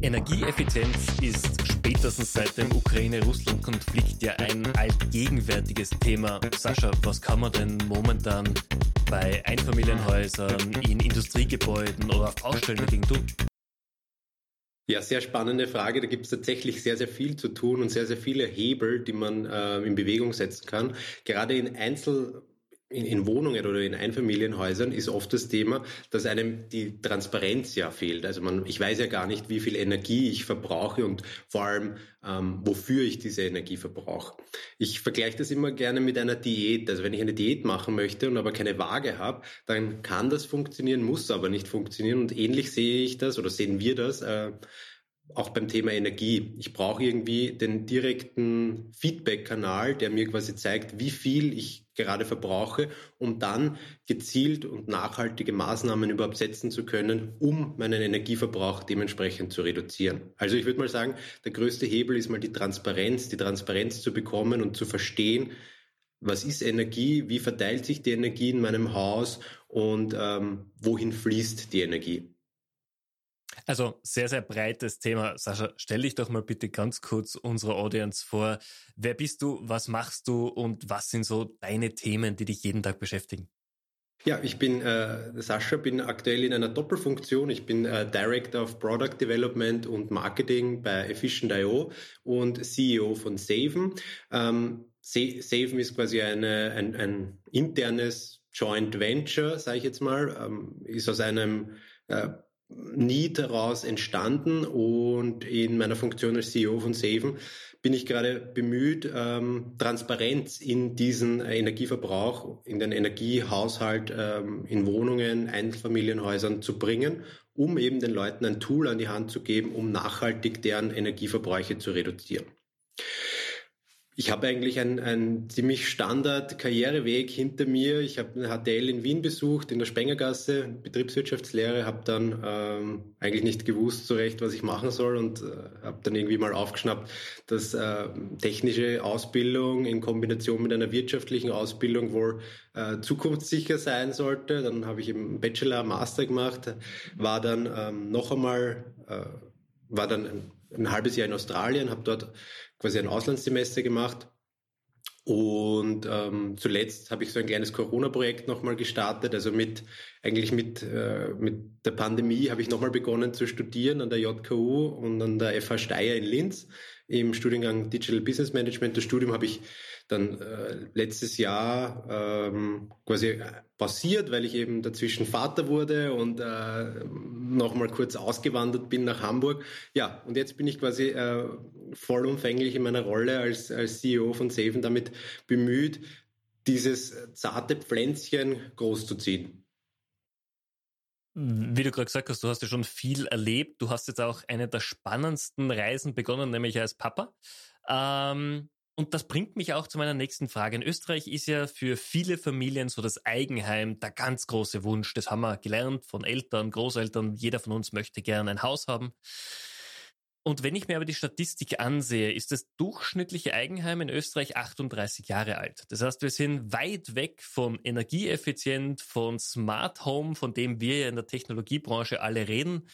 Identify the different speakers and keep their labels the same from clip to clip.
Speaker 1: Energieeffizienz ist spätestens seit dem Ukraine-Russland-Konflikt ja ein allgegenwärtiges Thema. Sascha, was kann man denn momentan bei Einfamilienhäusern, in Industriegebäuden oder auf Baustellen dagegen tun?
Speaker 2: Ja, sehr spannende Frage. Da gibt es tatsächlich sehr, sehr viel zu tun und sehr, sehr viele Hebel, die man äh, in Bewegung setzen kann. Gerade in Einzel in, in Wohnungen oder in Einfamilienhäusern ist oft das Thema, dass einem die Transparenz ja fehlt. Also man, ich weiß ja gar nicht, wie viel Energie ich verbrauche und vor allem, ähm, wofür ich diese Energie verbrauche. Ich vergleiche das immer gerne mit einer Diät. Also wenn ich eine Diät machen möchte und aber keine Waage habe, dann kann das funktionieren, muss aber nicht funktionieren. Und ähnlich sehe ich das oder sehen wir das. Äh, auch beim Thema Energie. Ich brauche irgendwie den direkten Feedback-Kanal, der mir quasi zeigt, wie viel ich gerade verbrauche, um dann gezielt und nachhaltige Maßnahmen überhaupt setzen zu können, um meinen Energieverbrauch dementsprechend zu reduzieren. Also ich würde mal sagen, der größte Hebel ist mal die Transparenz, die Transparenz zu bekommen und zu verstehen, was ist Energie, wie verteilt sich die Energie in meinem Haus und ähm, wohin fließt die Energie.
Speaker 1: Also sehr, sehr breites Thema. Sascha, stell dich doch mal bitte ganz kurz unserer Audience vor. Wer bist du, was machst du und was sind so deine Themen, die dich jeden Tag beschäftigen?
Speaker 2: Ja, ich bin äh, Sascha, bin aktuell in einer Doppelfunktion. Ich bin äh, Director of Product Development und Marketing bei Efficient.io und CEO von Saven. Ähm, Saven ist quasi eine, ein, ein internes Joint Venture, sage ich jetzt mal, ähm, ist aus einem äh, Need daraus entstanden und in meiner Funktion als CEO von Saven bin ich gerade bemüht, ähm, Transparenz in diesen Energieverbrauch, in den Energiehaushalt ähm, in Wohnungen, Einzelfamilienhäusern zu bringen, um eben den Leuten ein Tool an die Hand zu geben, um nachhaltig deren Energieverbräuche zu reduzieren. Ich habe eigentlich einen, ziemlich Standard Karriereweg hinter mir. Ich habe eine HTL in Wien besucht, in der Spengergasse, Betriebswirtschaftslehre, habe dann ähm, eigentlich nicht gewusst so recht, was ich machen soll und äh, habe dann irgendwie mal aufgeschnappt, dass äh, technische Ausbildung in Kombination mit einer wirtschaftlichen Ausbildung wohl äh, zukunftssicher sein sollte. Dann habe ich eben Bachelor, Master gemacht, war dann ähm, noch einmal, äh, war dann ein, ein halbes Jahr in Australien, habe dort quasi ein Auslandssemester gemacht. Und ähm, zuletzt habe ich so ein kleines Corona-Projekt nochmal gestartet. Also mit eigentlich mit, äh, mit der Pandemie habe ich nochmal begonnen zu studieren an der JKU und an der FH Steyr in Linz im Studiengang Digital Business Management. Das Studium habe ich dann äh, letztes Jahr ähm, quasi passiert, weil ich eben dazwischen Vater wurde und äh, nochmal kurz ausgewandert bin nach Hamburg. Ja, und jetzt bin ich quasi äh, vollumfänglich in meiner Rolle als, als CEO von Saven damit bemüht, dieses zarte Pflänzchen großzuziehen.
Speaker 1: Wie du gerade gesagt hast, du hast ja schon viel erlebt. Du hast jetzt auch eine der spannendsten Reisen begonnen, nämlich als Papa. Ähm, und das bringt mich auch zu meiner nächsten Frage. In Österreich ist ja für viele Familien so das Eigenheim der ganz große Wunsch. Das haben wir gelernt von Eltern, Großeltern. Jeder von uns möchte gern ein Haus haben. Und wenn ich mir aber die Statistik ansehe, ist das durchschnittliche Eigenheim in Österreich 38 Jahre alt. Das heißt, wir sind weit weg von energieeffizient, von Smart Home, von dem wir ja in der Technologiebranche alle reden.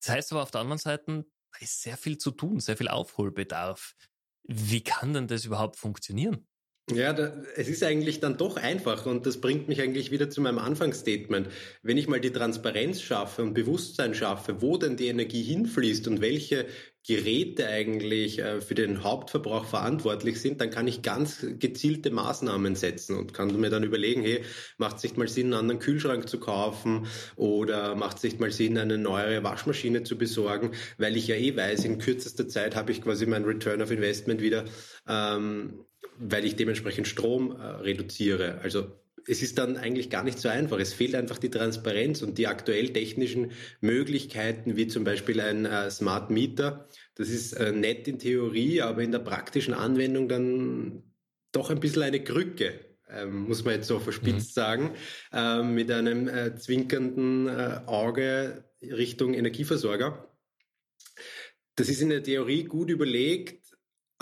Speaker 1: Das heißt aber auf der anderen Seite, da ist sehr viel zu tun, sehr viel Aufholbedarf. Wie kann denn das überhaupt funktionieren?
Speaker 2: Ja, da, es ist eigentlich dann doch einfach und das bringt mich eigentlich wieder zu meinem Anfangsstatement. Wenn ich mal die Transparenz schaffe und Bewusstsein schaffe, wo denn die Energie hinfließt und welche Geräte eigentlich äh, für den Hauptverbrauch verantwortlich sind, dann kann ich ganz gezielte Maßnahmen setzen und kann mir dann überlegen, hey, macht es nicht mal Sinn, einen anderen Kühlschrank zu kaufen oder macht es nicht mal Sinn, eine neuere Waschmaschine zu besorgen, weil ich ja eh weiß, in kürzester Zeit habe ich quasi mein Return of Investment wieder, ähm, weil ich dementsprechend Strom äh, reduziere. Also es ist dann eigentlich gar nicht so einfach. Es fehlt einfach die Transparenz und die aktuell technischen Möglichkeiten, wie zum Beispiel ein äh, Smart Meter. Das ist äh, nett in Theorie, aber in der praktischen Anwendung dann doch ein bisschen eine Krücke. Ähm, muss man jetzt so verspitzt mhm. sagen, ähm, mit einem äh, zwinkernden äh, Auge Richtung Energieversorger. Das ist in der Theorie gut überlegt,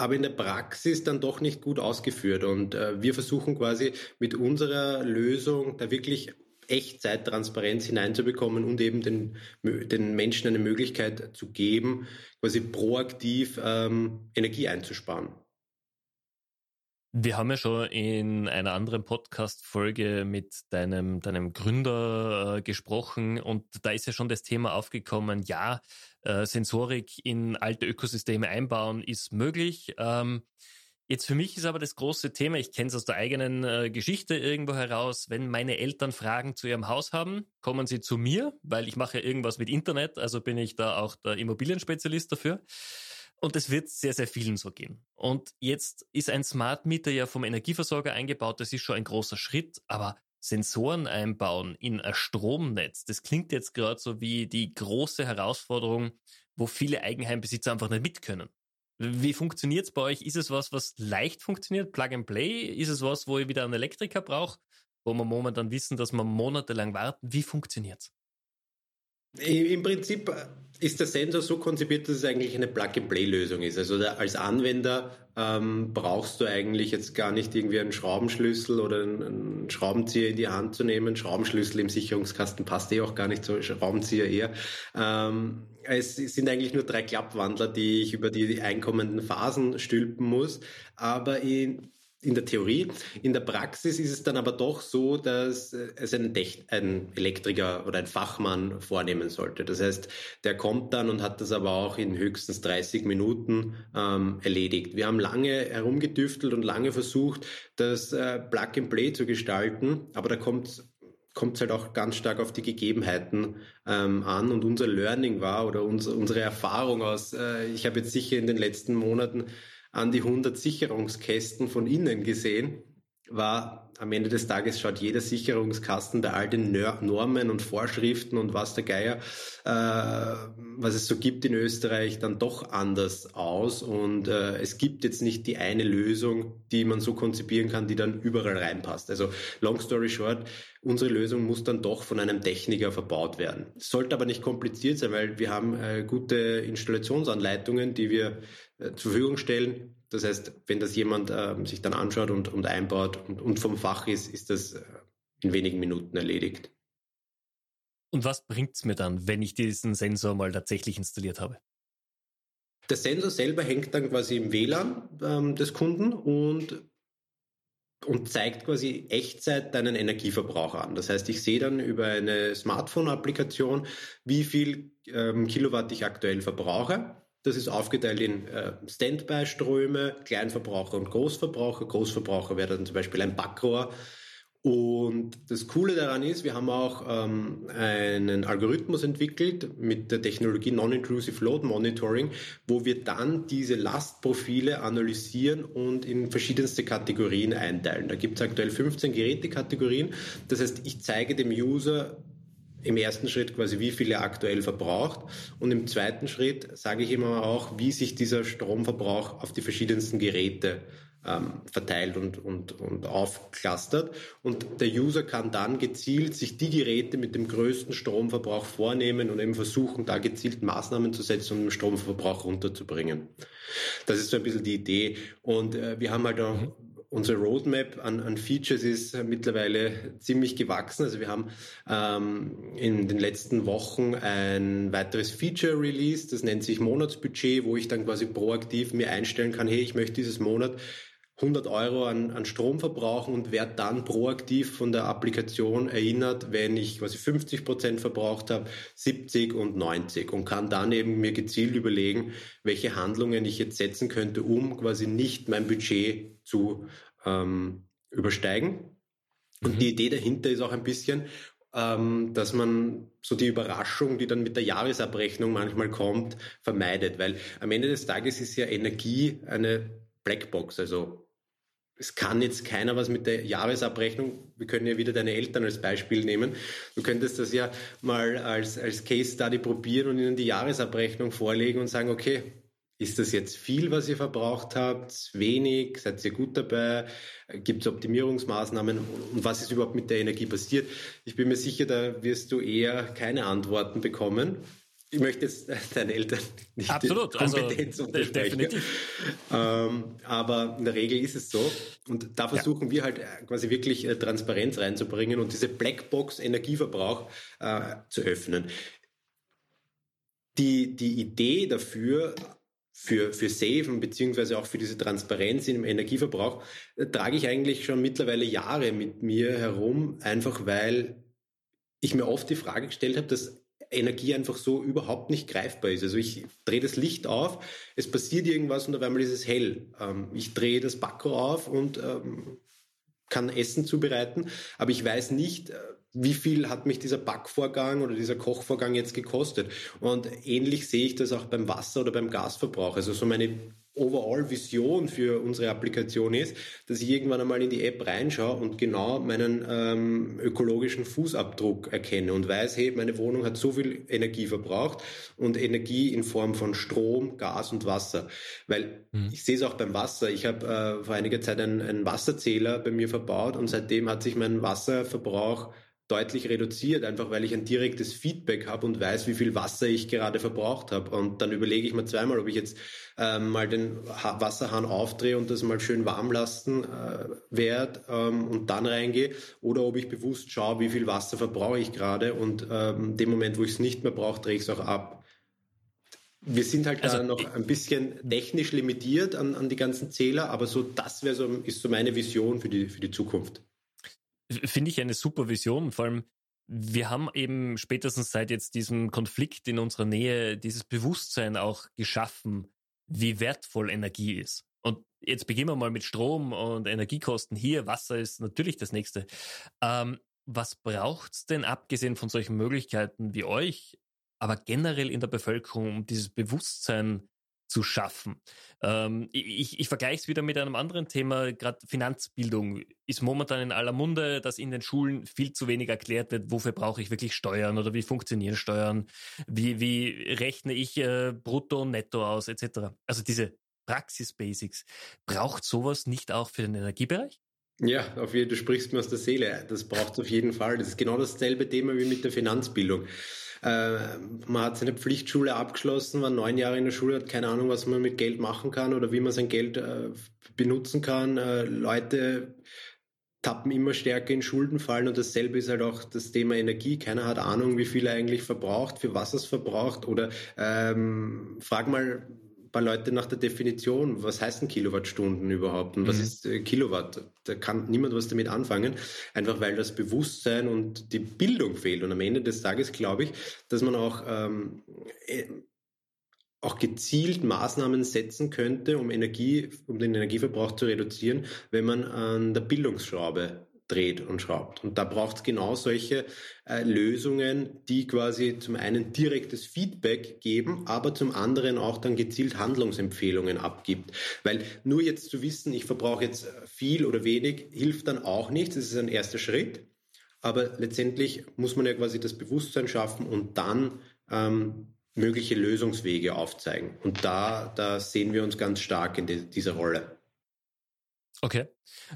Speaker 2: aber in der Praxis dann doch nicht gut ausgeführt. Und äh, wir versuchen quasi mit unserer Lösung da wirklich Echtzeittransparenz hineinzubekommen und eben den, den Menschen eine Möglichkeit zu geben, quasi proaktiv ähm, Energie einzusparen.
Speaker 1: Wir haben ja schon in einer anderen Podcast-Folge mit deinem, deinem Gründer äh, gesprochen und da ist ja schon das Thema aufgekommen, ja, äh, Sensorik in alte Ökosysteme einbauen ist möglich. Ähm, jetzt für mich ist aber das große Thema, ich kenne es aus der eigenen äh, Geschichte irgendwo heraus, wenn meine Eltern Fragen zu ihrem Haus haben, kommen sie zu mir, weil ich mache irgendwas mit Internet, also bin ich da auch der Immobilienspezialist dafür. Und es wird sehr, sehr vielen so gehen. Und jetzt ist ein Smart Meter ja vom Energieversorger eingebaut. Das ist schon ein großer Schritt. Aber Sensoren einbauen in ein Stromnetz, das klingt jetzt gerade so wie die große Herausforderung, wo viele Eigenheimbesitzer einfach nicht mit können. Wie funktioniert es bei euch? Ist es was, was leicht funktioniert? Plug and Play? Ist es was, wo ihr wieder einen Elektriker braucht? Wo wir momentan wissen, dass wir monatelang warten? Wie funktioniert's?
Speaker 2: Im Prinzip ist der Sensor so konzipiert, dass es eigentlich eine Plug-and-Play-Lösung ist. Also als Anwender ähm, brauchst du eigentlich jetzt gar nicht irgendwie einen Schraubenschlüssel oder einen, Schraubenzieher in die Hand zu nehmen. Schraubenschlüssel im Sicherungskasten passt eh auch gar nicht so, Schraubenzieher eher. Ähm, es sind eigentlich nur drei Klappwandler, die ich über die einkommenden Phasen stülpen muss. Aber in, in der Theorie. In der Praxis ist es dann aber doch so, dass äh, es ein, ein, Elektriker oder ein Fachmann vornehmen sollte. Das heißt, der kommt dann und hat das aber auch in höchstens 30 Minuten ähm, erledigt. Wir haben lange herumgedüftelt und lange versucht, das äh, Plug and Play zu gestalten, aber da kommt kommt es halt auch ganz stark auf die Gegebenheiten ähm, an. Und unser Learning war oder uns, unsere Erfahrung aus, äh, ich habe jetzt sicher in den letzten Monaten an die 100 Sicherungskästen von innen gesehen, war am Ende des Tages schaut jeder Sicherungskasten bei all den Normen und Vorschriften und was der Geier, äh, was es so gibt in Österreich, dann doch anders aus. Und äh, es gibt jetzt nicht die eine Lösung, die man so konzipieren kann, die dann überall reinpasst. Also long story short, unsere Lösung muss dann doch von einem Techniker verbaut werden. Sollte aber nicht kompliziert sein, weil wir haben äh, gute Installationsanleitungen, die wir äh, zur Verfügung stellen. Das heißt, wenn das jemand äh, sich dann anschaut und, und einbaut und, und, vom Fach ist, ist das äh, in wenigen Minuten erledigt.
Speaker 1: Und was bringt es mir dann, wenn ich diesen Sensor mal tatsächlich installiert habe?
Speaker 2: Der Sensor selber hängt dann quasi im WLAN ähm, des Kunden und, und zeigt quasi Echtzeit deinen Energieverbrauch an. Das heißt, ich sehe dann über eine Smartphone-Applikation, wie viel ähm, Kilowatt ich aktuell verbrauche das ist aufgeteilt in äh, Standby-Ströme, Kleinverbraucher und Großverbraucher. Großverbraucher wäre dann zum Beispiel ein Backrohr. Und das Coole daran ist, wir haben auch ähm, einen Algorithmus entwickelt mit der Technologie Non-Intrusive Load Monitoring, wo wir dann diese Lastprofile analysieren und in verschiedenste Kategorien einteilen. Da gibt es aktuell 15 Gerätekategorien. Das heißt, ich zeige dem User im ersten Schritt quasi, wie viel er aktuell verbraucht. Und im zweiten Schritt sage ich immer auch, wie sich dieser Stromverbrauch auf die verschiedensten Geräte ähm, verteilt und, und, und aufklustert. Und der User kann dann gezielt sich die Geräte mit dem größten Stromverbrauch vornehmen und eben versuchen, da gezielt Maßnahmen zu setzen, um den Stromverbrauch runterzubringen. Das ist so ein bisschen die Idee. Und äh, wir haben halt auch mhm unsere Roadmap an, an Features ist mittlerweile ziemlich gewachsen. Also wir haben ähm, in den letzten Wochen ein weiteres Feature released, das nennt sich Monatsbudget, wo ich dann quasi proaktiv mir einstellen kann, hey, ich möchte dieses Monat 100 Euro an, an Strom verbrauchen und werde dann proaktiv von der Applikation erinnert, wenn ich quasi 50 Prozent verbraucht habe, 70 und 90 und kann dann eben mir gezielt überlegen, welche Handlungen ich jetzt setzen könnte, um quasi nicht mein Budget zu ähm, übersteigen. Und mhm. die Idee dahinter ist auch ein bisschen, ähm, dass man so die Überraschung, die dann mit der Jahresabrechnung manchmal kommt, vermeidet. Weil am Ende des Tages ist ja Energie eine Blackbox. Also es kann jetzt keiner was mit der Jahresabrechnung. Wir können ja wieder deine Eltern als Beispiel nehmen. Du könntest das ja mal als, als Case Study probieren und ihnen die Jahresabrechnung vorlegen und sagen, okay, ist das jetzt viel, was ihr verbraucht habt? Wenig? Seid ihr gut dabei? Gibt es Optimierungsmaßnahmen? Und was ist überhaupt mit der Energie passiert? Ich bin mir sicher, da wirst du eher keine Antworten bekommen. ich möchte jetzt deine Eltern nicht
Speaker 1: Absolut, Kompetenz also, definitiv.
Speaker 2: Ähm, aber in der Regel ist es so. Und da versuchen ja. wir halt äh, quasi wirklich äh, Transparenz reinzubringen und diese Blackbox Energieverbrauch äh, zu öffnen. Die, die Idee dafür, für, für Safen beziehungsweise auch für diese Transparenz im Energieverbrauch, äh, trage ich eigentlich schon mittlerweile Jahre mit mir herum, einfach weil ich mir oft die Frage gestellt habe, dass Energie einfach so überhaupt nicht greifbar ist. Also ich drehe das Licht auf, es passiert irgendwas und auf einmal ist es hell. Ähm, ich drehe das Bakko auf und ähm, kann Essen zubereiten, aber ich weiß nicht, äh, wie viel hat mich dieser Backvorgang oder dieser Kochvorgang jetzt gekostet. Und ähnlich sehe ich das auch beim Wasser oder beim Gasverbrauch. Also so meine Overall-Vision für unsere Applikation ist, dass ich irgendwann einmal in die App reinschaue und genau meinen ähm, ökologischen Fußabdruck erkenne und weiß, hey, meine Wohnung hat so viel Energie verbraucht und Energie in Form von Strom, Gas und Wasser. Weil mhm. ich sehe es auch beim Wasser. Ich habe äh, vor einiger Zeit einen, einen Wasserzähler bei mir verbaut und seitdem hat sich mein Wasserverbrauch deutlich reduziert, einfach weil ich ein direktes Feedback habe und weiß, wie viel Wasser ich gerade verbraucht habe. Und dann überlege ich mir zweimal, ob ich jetzt ähm, mal den Wasserhahn aufdrehe und das mal schön warm lassen äh, werde ähm, und dann reingehe oder ob ich bewusst schaue, wie viel Wasser verbrauche ich gerade und ähm, dem Moment, wo ich es nicht mehr brauche, drehe ich es auch ab. Wir sind halt also, noch ein bisschen technisch limitiert an, an die ganzen Zähler, aber so das wäre so, ist so meine Vision für die, für die Zukunft
Speaker 1: finde ich eine super Vision. Vor allem, wir haben eben spätestens seit jetzt diesem Konflikt in unserer Nähe dieses Bewusstsein auch geschaffen, wie wertvoll Energie ist. Und jetzt beginnen wir mal mit Strom und Energiekosten hier. Wasser ist natürlich das nächste. Ähm, was braucht's denn abgesehen von solchen Möglichkeiten wie euch, aber generell in der Bevölkerung, um dieses Bewusstsein zu schaffen. Ähm, ich ich vergleiche es wieder mit einem anderen Thema, gerade Finanzbildung ist momentan in aller Munde, dass in den Schulen viel zu wenig erklärt wird, wofür brauche ich wirklich Steuern oder wie funktionieren Steuern, wie, wie rechne ich äh, Brutto und Netto aus, etc. Also diese Praxis-Basics. Braucht sowas nicht auch für den Energiebereich?
Speaker 2: Ja, auf jeden du sprichst mir aus der Seele. Das braucht es auf jeden Fall. Das ist genau dasselbe Thema wie mit der Finanzbildung. Äh, man hat seine Pflichtschule abgeschlossen, war neun Jahre in der Schule, hat keine Ahnung, was man mit Geld machen kann oder wie man sein Geld äh, benutzen kann. Äh, Leute tappen immer stärker in Schulden fallen und dasselbe ist halt auch das Thema Energie. Keiner hat Ahnung, wie viel er eigentlich verbraucht, für was es verbraucht oder ähm, frag mal paar Leute nach der Definition, was heißen Kilowattstunden überhaupt und was mhm. ist äh, Kilowatt? Da kann niemand was damit anfangen, einfach weil das Bewusstsein und die Bildung fehlt. Und am Ende des Tages glaube ich, dass man auch ähm, äh, auch gezielt Maßnahmen setzen könnte, um Energie, um den Energieverbrauch zu reduzieren, wenn man an der Bildungsschraube dreht und schraubt. Und da braucht es genau solche äh, Lösungen, die quasi zum einen direktes Feedback geben, aber zum anderen auch dann gezielt Handlungsempfehlungen abgibt. Weil nur jetzt zu wissen, ich verbrauche jetzt viel oder wenig, hilft dann auch nichts. Das ist ein erster Schritt. Aber letztendlich muss man ja quasi das Bewusstsein schaffen und dann ähm, mögliche Lösungswege aufzeigen. Und da, da sehen wir uns ganz stark in de, dieser Rolle.
Speaker 1: Okay.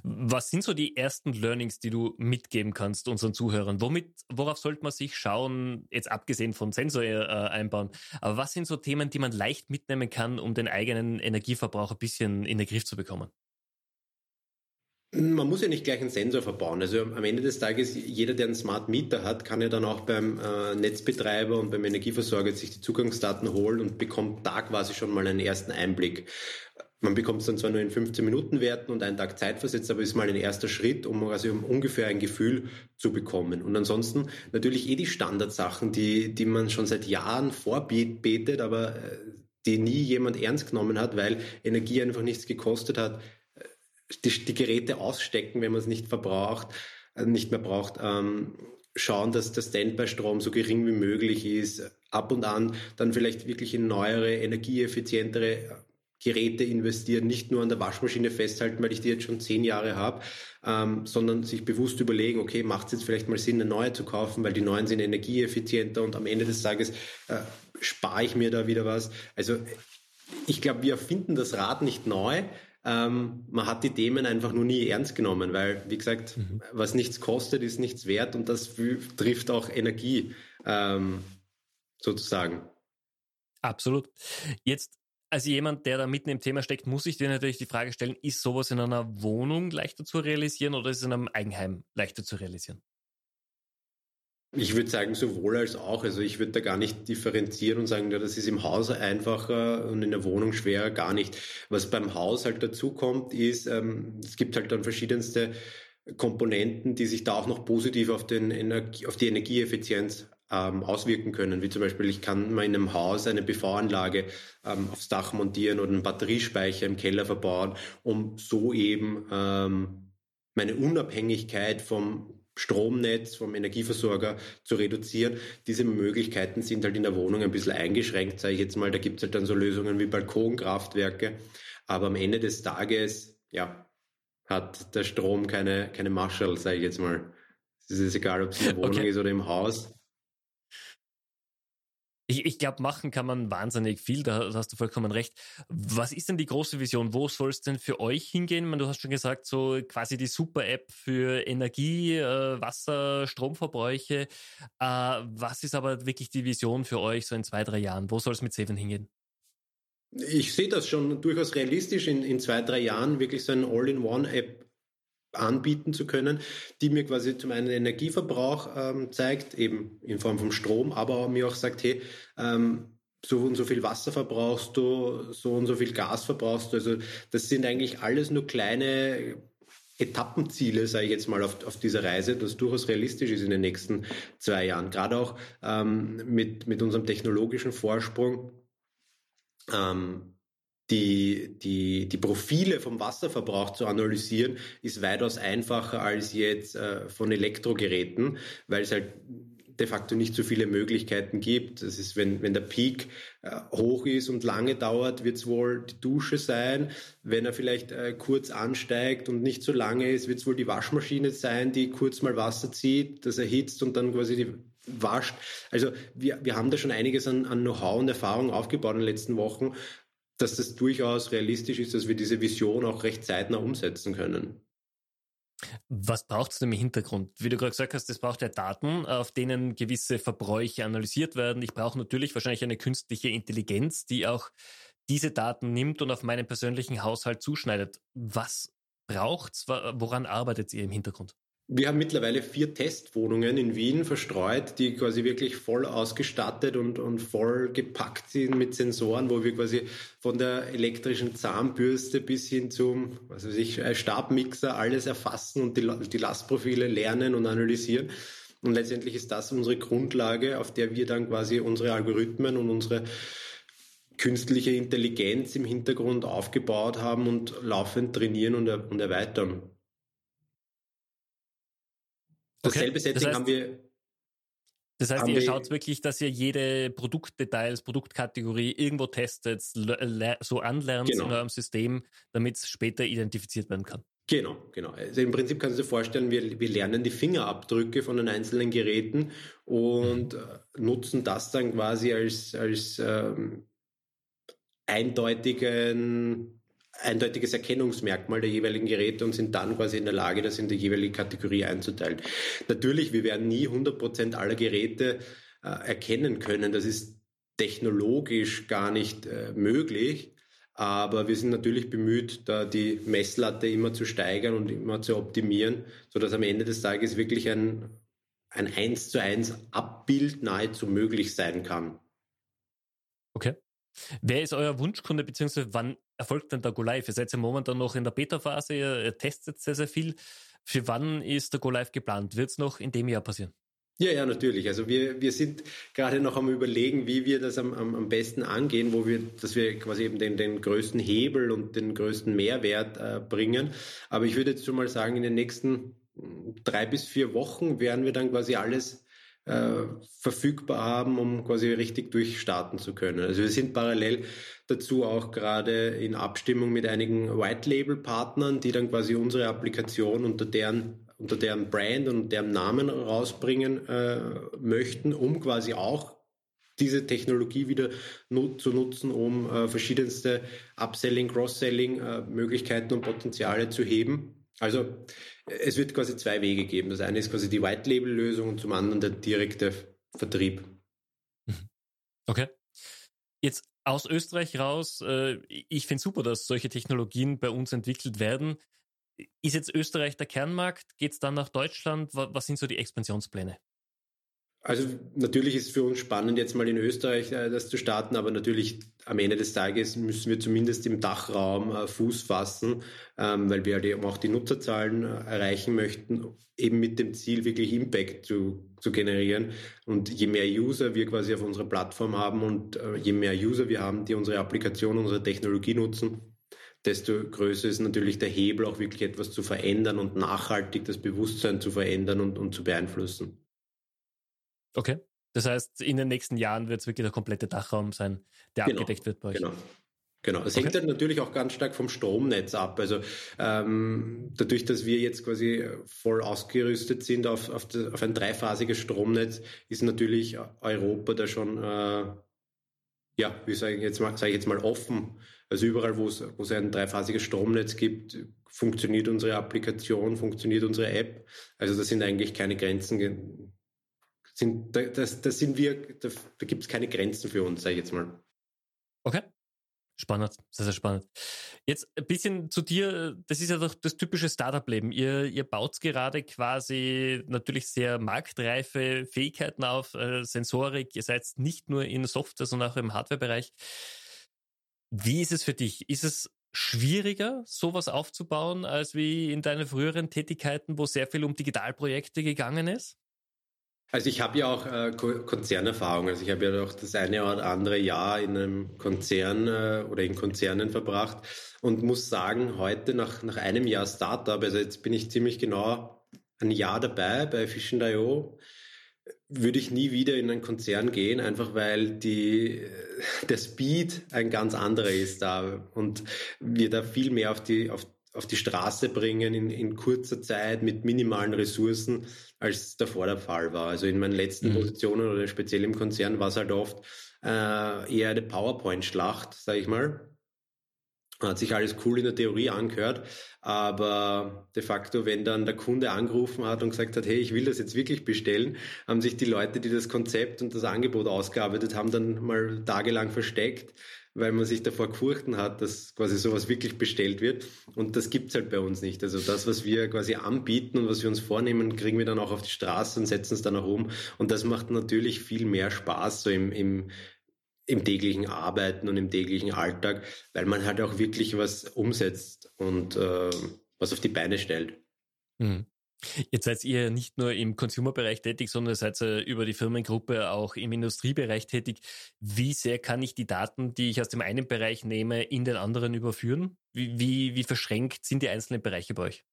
Speaker 1: Was sind so die ersten Learnings, die du mitgeben kannst unseren Zuhörern? Womit, worauf sollte man sich schauen, jetzt abgesehen von Sensor äh, einbauen? Aber was sind so Themen, die man leicht mitnehmen kann, um den eigenen Energieverbrauch ein bisschen in den Griff zu bekommen?
Speaker 2: Man muss ja nicht gleich einen Sensor verbauen. Also am Ende des Tages, jeder, der einen Smart Meter hat, kann ja dann auch beim äh, Netzbetreiber und beim Energieversorger sich die Zugangsdaten holen und bekommt da quasi schon mal einen ersten Einblick. Man bekommt es dann zwar nur in 15 Minuten Werten und einen Tag Zeit versetzt, aber ist mal ein erster Schritt, um also ungefähr ein Gefühl zu bekommen. Und ansonsten natürlich eh die Standardsachen, die, die man schon seit Jahren vorbetet, aber äh, die nie jemand ernst genommen hat, weil Energie einfach nichts gekostet hat. Die, die Geräte ausstecken, wenn man es nicht verbraucht, äh, nicht mehr braucht. Ähm, schauen, dass der Standby-Strom so gering wie möglich ist. Ab und an dann vielleicht wirklich in neuere, energieeffizientere Geräte investieren, nicht nur an der Waschmaschine festhalten, weil ich die jetzt schon zehn Jahre habe, ähm, sondern sich bewusst überlegen, okay, macht es jetzt vielleicht mal Sinn, eine neue zu kaufen, weil die neuen sind energieeffizienter und am Ende des Tages äh, spare ich mir da wieder was. Also ich glaube, wir finden das Rad nicht neu. Ähm, man hat die Themen einfach nur nie ernst genommen, weil, wie gesagt, mhm. was nichts kostet, ist nichts wert und das trifft auch Energie ähm, sozusagen.
Speaker 1: Absolut. Jetzt als jemand, der da mitten im Thema steckt, muss ich dir natürlich die Frage stellen, ist sowas in einer Wohnung leichter zu realisieren oder ist es in einem Eigenheim leichter zu realisieren?
Speaker 2: Ich würde sagen, sowohl als auch. Also ich würde da gar nicht differenzieren und sagen, ja, das ist im Haus einfacher und in der Wohnung schwerer, gar nicht. Was beim Haus halt dazu kommt, ist, ähm, es gibt halt dann verschiedenste Komponenten, die sich da auch noch positiv auf, den auf die Energieeffizienz ähm, auswirken können. Wie zum Beispiel, ich kann mal in einem Haus eine PV-Anlage ähm, aufs Dach montieren oder einen Batteriespeicher im Keller verbauen, um so eben ähm, meine Unabhängigkeit vom Stromnetz, vom Energieversorger zu reduzieren. Diese Möglichkeiten sind halt in der Wohnung ein bisschen eingeschränkt, sage ich jetzt mal. Da gibt es halt dann so Lösungen wie Balkonkraftwerke. Aber am Ende des Tages, ja, hat der Strom keine, keine Marschall, sage ich jetzt mal. Es ist egal, ob es in der Wohnung okay. ist oder im Haus.
Speaker 1: Ich, ich glaube, machen kann man wahnsinnig viel, da hast du vollkommen recht. Was ist denn die große Vision? Wo soll es denn für euch hingehen? du hast schon gesagt, so quasi die Super-App für Energie, äh, Wasser, Stromverbräuche. Äh, was ist aber wirklich die Vision für euch so in zwei, drei Jahren? Wo soll es mit Seven hingehen?
Speaker 2: Ich sehe das schon durchaus realistisch in, in zwei, drei Jahren, wirklich so eine All-in-One-App anbieten zu können, die mir quasi zum einen Energieverbrauch ähm, zeigt, eben in Form von Strom, aber mir auch sagt, hey, ähm, so und so viel Wasser verbrauchst du, so und so viel Gas verbrauchst du. Also das sind eigentlich alles nur kleine Etappenziele, sage ich jetzt mal, auf, auf dieser Reise, das durchaus realistisch ist in den nächsten zwei Jahren. Gerade auch ähm, mit, mit unserem technologischen Vorsprung. Ähm, die, die, die Profile vom Wasserverbrauch zu analysieren, ist weitaus einfacher als jetzt äh, von Elektrogeräten, weil es halt de facto nicht so viele Möglichkeiten gibt. Das ist, wenn, wenn der Peak äh, hoch ist und lange dauert, wird es wohl die Dusche sein. Wenn er vielleicht äh, kurz ansteigt und nicht so lange ist, wird es wohl die Waschmaschine sein, die kurz mal Wasser zieht, das erhitzt und dann quasi die wascht. Also wir, wir haben da schon einiges an, an Know-how und Erfahrung aufgebaut in den letzten Wochen dass das durchaus realistisch ist, dass wir diese Vision auch recht zeitnah umsetzen können.
Speaker 1: Was braucht es denn im Hintergrund? Wie du gerade gesagt hast, es braucht ja Daten, auf denen gewisse Verbräuche analysiert werden. Ich brauche natürlich wahrscheinlich eine künstliche Intelligenz, die auch diese Daten nimmt und auf meinen persönlichen Haushalt zuschneidet. Was braucht's? Woran arbeitet ihr im Hintergrund?
Speaker 2: Wir haben mittlerweile vier Testwohnungen in Wien verstreut, die quasi wirklich voll ausgestattet und, und voll gepackt sind mit Sensoren, wo wir quasi von der elektrischen Zahnbürste bis hin zum was weiß ich, äh, Stabmixer alles erfassen und die, die Lastprofile lernen und analysieren. Und letztendlich ist das unsere Grundlage, auf der wir dann quasi unsere Algorithmen und unsere künstliche Intelligenz im Hintergrund aufgebaut haben und laufend trainieren und, und erweitern.
Speaker 1: Dasselbe okay. Setting das heißt, haben wir. Das heißt, ihr schaut wirklich, dass ihr jede Produktdetails, Produktkategorie irgendwo testet, so anlernt genau. in eurem System, damit es später identifiziert werden kann.
Speaker 2: Genau, genau. Also im Prinzip kannst du dir vorstellen, wir, wir lernen die Fingerabdrücke von den einzelnen Geräten und mhm. nutzen das dann quasi als, als ähm, eindeutigen eindeutiges Erkennungsmerkmal der jeweiligen Geräte und sind dann quasi in der Lage, das in die jeweilige Kategorie einzuteilen. Natürlich, wir werden nie 100% aller Geräte äh, erkennen können. Das ist technologisch gar nicht äh, möglich. Aber wir sind natürlich bemüht, da die Messlatte immer zu steigern und immer zu optimieren, sodass am Ende des Tages wirklich ein, ein 1 zu 1 Abbild nahezu möglich sein kann.
Speaker 1: Okay. Wer ist euer Wunschkunde, beziehungsweise wann erfolgt denn der Go Live? Ihr seid ja momentan noch in der Beta-Phase, ihr testet sehr, sehr viel. Für wann ist der Go Live geplant? Wird es noch in dem Jahr passieren?
Speaker 2: Ja, ja, natürlich. Also wir, wir sind gerade noch am überlegen, wie wir das am, am, am besten angehen, wo wir, dass wir quasi eben den, den größten Hebel und den größten Mehrwert äh, bringen. Aber ich würde jetzt schon mal sagen, in den nächsten drei bis vier Wochen werden wir dann quasi alles äh, verfügbar haben, um quasi richtig durchstarten zu können. Also wir sind parallel dazu auch gerade in Abstimmung mit einigen White-Label-Partnern, die dann quasi unsere Applikation unter deren unter deren Brand und deren Namen rausbringen äh, möchten, um quasi auch diese Technologie wieder nut zu nutzen, um äh, verschiedenste Upselling, Cross-Selling äh, und Potenziale zu heben. Also es wird quasi zwei Wege geben. Das eine ist quasi die White-Label-Lösung und zum anderen der direkte Vertrieb.
Speaker 1: Okay. Jetzt aus Österreich raus, äh, ich finde super, dass solche Technologien bei uns entwickelt werden. Ist jetzt Österreich der Kernmarkt? Geht es dann nach Deutschland? Was sind so die Expansionspläne?
Speaker 2: Also natürlich ist es für uns spannend, jetzt mal in Österreich äh, das zu starten, aber natürlich am Ende des Tages müssen wir zumindest im Dachraum äh, Fuß fassen, ähm, weil wir halt auch die Nutzerzahlen äh, erreichen möchten, eben mit dem Ziel, wirklich Impact zu, zu generieren. Und je mehr User wir quasi auf unserer Plattform haben und je mehr User wir haben, die unsere Applikation, unsere Technologie nutzen, desto größer ist natürlich der Hebel, auch wirklich etwas zu verändern und nachhaltig das Bewusstsein zu verändern und, und zu beeinflussen.
Speaker 1: Okay. Das heißt, in den nächsten Jahren wird es wirklich der komplette Dachraum sein, der genau, abgedeckt wird bei euch.
Speaker 2: Genau. Genau, es okay. hängt dann natürlich auch ganz stark vom Stromnetz ab. Also ähm, dadurch, dass wir jetzt quasi voll ausgerüstet sind auf, auf, das, auf ein dreiphasiges Stromnetz, ist natürlich Europa da schon, äh, ja, wie sage ich jetzt mal, sage ich jetzt mal offen. Also überall, wo es, wo es ein dreiphasiges Stromnetz gibt, funktioniert unsere Applikation, funktioniert unsere App. Also da sind eigentlich keine Grenzen sind, das, das sind wir, da, da gibt es keine Grenzen für uns, sage ich jetzt mal.
Speaker 1: Okay. Spannend, sehr, sehr spannend. Jetzt ein bisschen zu dir, das ist ja doch das typische Startup-Leben. Ihr, ihr baut gerade quasi natürlich sehr marktreife Fähigkeiten auf, äh, Sensorik. Ihr seid nicht nur in Software, sondern auch im Hardware-Bereich. Wie ist es für dich? Ist es schwieriger, sowas aufzubauen, als wie in deinen früheren Tätigkeiten, wo sehr viel um Digitalprojekte gegangen ist?
Speaker 2: Also ich habe ja auch äh, Konzernerfahrung. Also ich habe ja auch das eine oder andere Jahr in einem Konzern äh, oder in Konzernen verbracht und muss sagen, heute nach, nach einem Jahr Startup, also jetzt bin ich ziemlich genau ein Jahr dabei bei Fish.io, würde ich nie wieder in einen Konzern gehen, einfach weil die, äh, der Speed ein ganz anderer ist da und wir da viel mehr auf die, auf auf die Straße bringen in, in kurzer Zeit mit minimalen Ressourcen, als davor der Fall war. Also in meinen letzten mhm. Positionen oder speziell im Konzern war es halt oft äh, eher eine PowerPoint-Schlacht, sage ich mal. Hat sich alles cool in der Theorie angehört, aber de facto, wenn dann der Kunde angerufen hat und gesagt hat, hey, ich will das jetzt wirklich bestellen, haben sich die Leute, die das Konzept und das Angebot ausgearbeitet haben, dann mal tagelang versteckt weil man sich davor gefurchten hat, dass quasi sowas wirklich bestellt wird. Und das gibt's halt bei uns nicht. Also das, was wir quasi anbieten und was wir uns vornehmen, kriegen wir dann auch auf die Straße und setzen es dann auch um. Und das macht natürlich viel mehr Spaß so im, im, im täglichen Arbeiten und im täglichen Alltag, weil man halt auch wirklich was umsetzt und äh, was auf die Beine stellt.
Speaker 1: Mhm. Jetzt seid ihr nicht nur im Consumer-Bereich tätig, sondern seid ihr über die Firmengruppe auch im Industriebereich tätig. Wie sehr kann ich die Daten, die ich aus dem einen Bereich nehme, in den anderen überführen? Wie, wie, wie verschränkt sind die einzelnen Bereiche bei euch?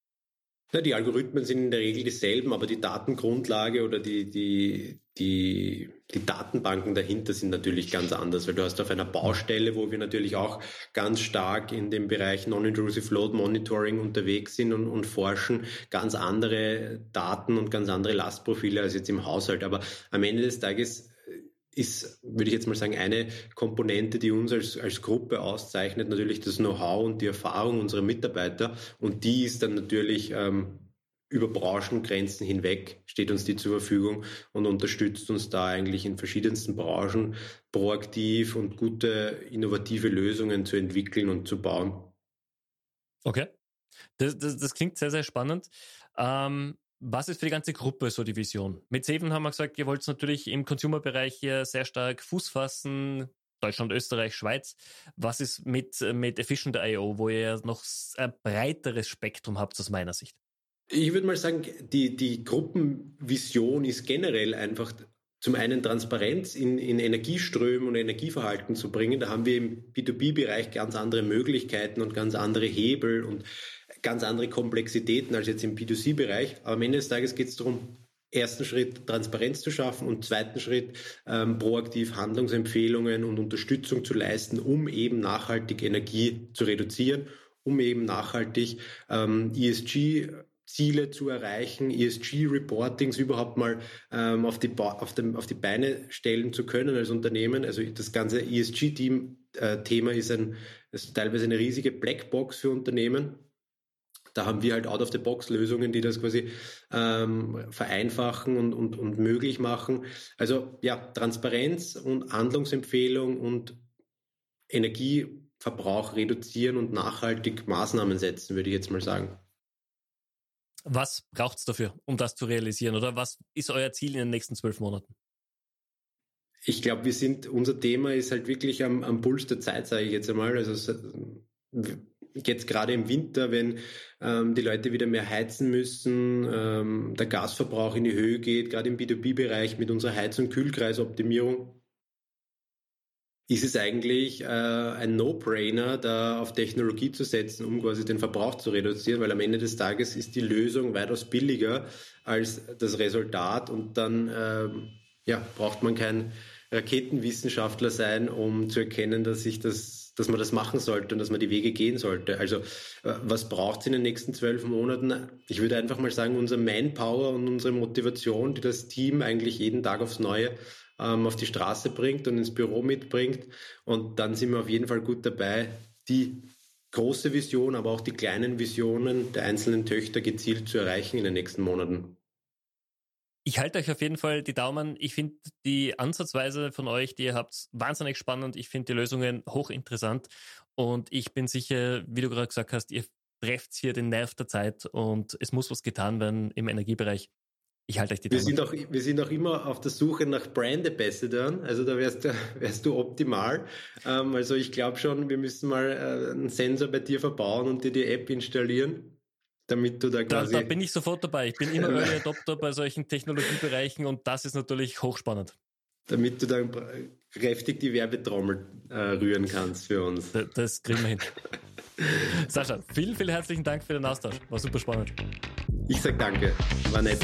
Speaker 2: Ja, die Algorithmen sind in der Regel dieselben, aber die Datengrundlage oder die, die, die, die Datenbanken dahinter sind natürlich ganz anders, weil du hast auf einer Baustelle, wo wir natürlich auch ganz stark in dem Bereich Non-Intrusive Load Monitoring unterwegs sind und, und forschen, ganz andere Daten und ganz andere Lastprofile als jetzt im Haushalt. Aber am Ende des Tages ist, würde ich jetzt mal sagen, eine Komponente, die uns als, als Gruppe auszeichnet, natürlich das Know-how und die Erfahrung unserer Mitarbeiter. Und die ist dann natürlich ähm, über Branchengrenzen hinweg, steht uns die zur Verfügung und unterstützt uns da eigentlich in verschiedensten Branchen proaktiv und gute, innovative Lösungen zu entwickeln und zu bauen.
Speaker 1: Okay. Das, das, das klingt sehr, sehr spannend. Ähm, was ist für die ganze Gruppe so die Vision? Mit Seven haben wir gesagt, ihr wollt natürlich im Consumer-Bereich hier sehr stark Fuß fassen. Deutschland, Österreich, Schweiz. Was ist mit, mit Efficient.io, wo ihr noch ein breiteres Spektrum habt aus meiner Sicht?
Speaker 2: Ich würde mal sagen, die, die Gruppenvision ist generell einfach zum einen Transparenz in, in Energieströmen und Energieverhalten zu bringen. Da haben wir im B2B-Bereich ganz andere Möglichkeiten und ganz andere Hebel und ganz andere Komplexitäten als jetzt im B2C-Bereich. Aber am Ende des Tages geht es darum, ersten Schritt Transparenz zu schaffen und zweiten Schritt ähm, proaktiv Handlungsempfehlungen und Unterstützung zu leisten, um eben nachhaltig Energie zu reduzieren, um eben nachhaltig ähm, ESG Ziele zu erreichen, ESG-Reportings überhaupt mal ähm, auf, die auf, dem, auf die Beine stellen zu können als Unternehmen. Also das ganze ESG-Thema äh, ist, ist teilweise eine riesige Blackbox für Unternehmen. Da haben wir halt Out-of-the-Box-Lösungen, die das quasi ähm, vereinfachen und, und, und möglich machen. Also ja, Transparenz und Handlungsempfehlung und Energieverbrauch reduzieren und nachhaltig Maßnahmen setzen, würde ich jetzt mal sagen.
Speaker 1: Was braucht es dafür, um das zu realisieren? Oder was ist euer Ziel in den nächsten zwölf Monaten?
Speaker 2: Ich glaube, wir sind, unser Thema ist halt wirklich am, am Puls der Zeit, sage ich jetzt einmal. Also jetzt gerade im Winter, wenn ähm, die Leute wieder mehr heizen müssen, ähm, der Gasverbrauch in die Höhe geht, gerade im B2B-Bereich mit unserer Heiz- und Kühlkreisoptimierung, ist es eigentlich äh, ein No-Brainer, da auf Technologie zu setzen, um quasi den Verbrauch zu reduzieren, weil am Ende des Tages ist die Lösung weitaus billiger als das Resultat und dann ähm, ja, braucht man kein Raketenwissenschaftler sein, um zu erkennen, dass sich das dass man das machen sollte und dass man die Wege gehen sollte. Also äh, was braucht es in den nächsten zwölf Monaten? Ich würde einfach mal sagen, unser Manpower und unsere Motivation, die das Team eigentlich jeden Tag aufs Neue ähm, auf die Straße bringt und ins Büro mitbringt. Und dann sind wir auf jeden Fall gut dabei, die große Vision, aber auch die kleinen Visionen der einzelnen Töchter gezielt zu erreichen in den nächsten Monaten.
Speaker 1: Ich halte euch auf jeden Fall die Daumen. Ich finde die Ansatzweise von euch, die ihr habt, wahnsinnig spannend. Ich finde die Lösungen hochinteressant. Und ich bin sicher, wie du gerade gesagt hast, ihr trefft hier den Nerv der Zeit und es muss was getan werden im Energiebereich. Ich halte euch die
Speaker 2: Daumen. Wir sind auch, wir sind auch immer auf der Suche nach Brand Ambassador. Also da wärst du, wärst du optimal. Ähm, also ich glaube schon, wir müssen mal äh, einen Sensor bei dir verbauen und dir die App installieren damit du da quasi.
Speaker 1: Da, da, bin ich sofort dabei. Ich bin immer Early Adopter bei solchen Technologiebereichen und das ist natürlich hochspannend.
Speaker 2: Damit du dann kräftig die Werbetrommel äh, rühren kannst für uns.
Speaker 1: Das, das kriegen wir hin. Sascha, vielen, vielen herzlichen Dank für den Austausch. War super spannend.
Speaker 2: Ich sag danke. War nett.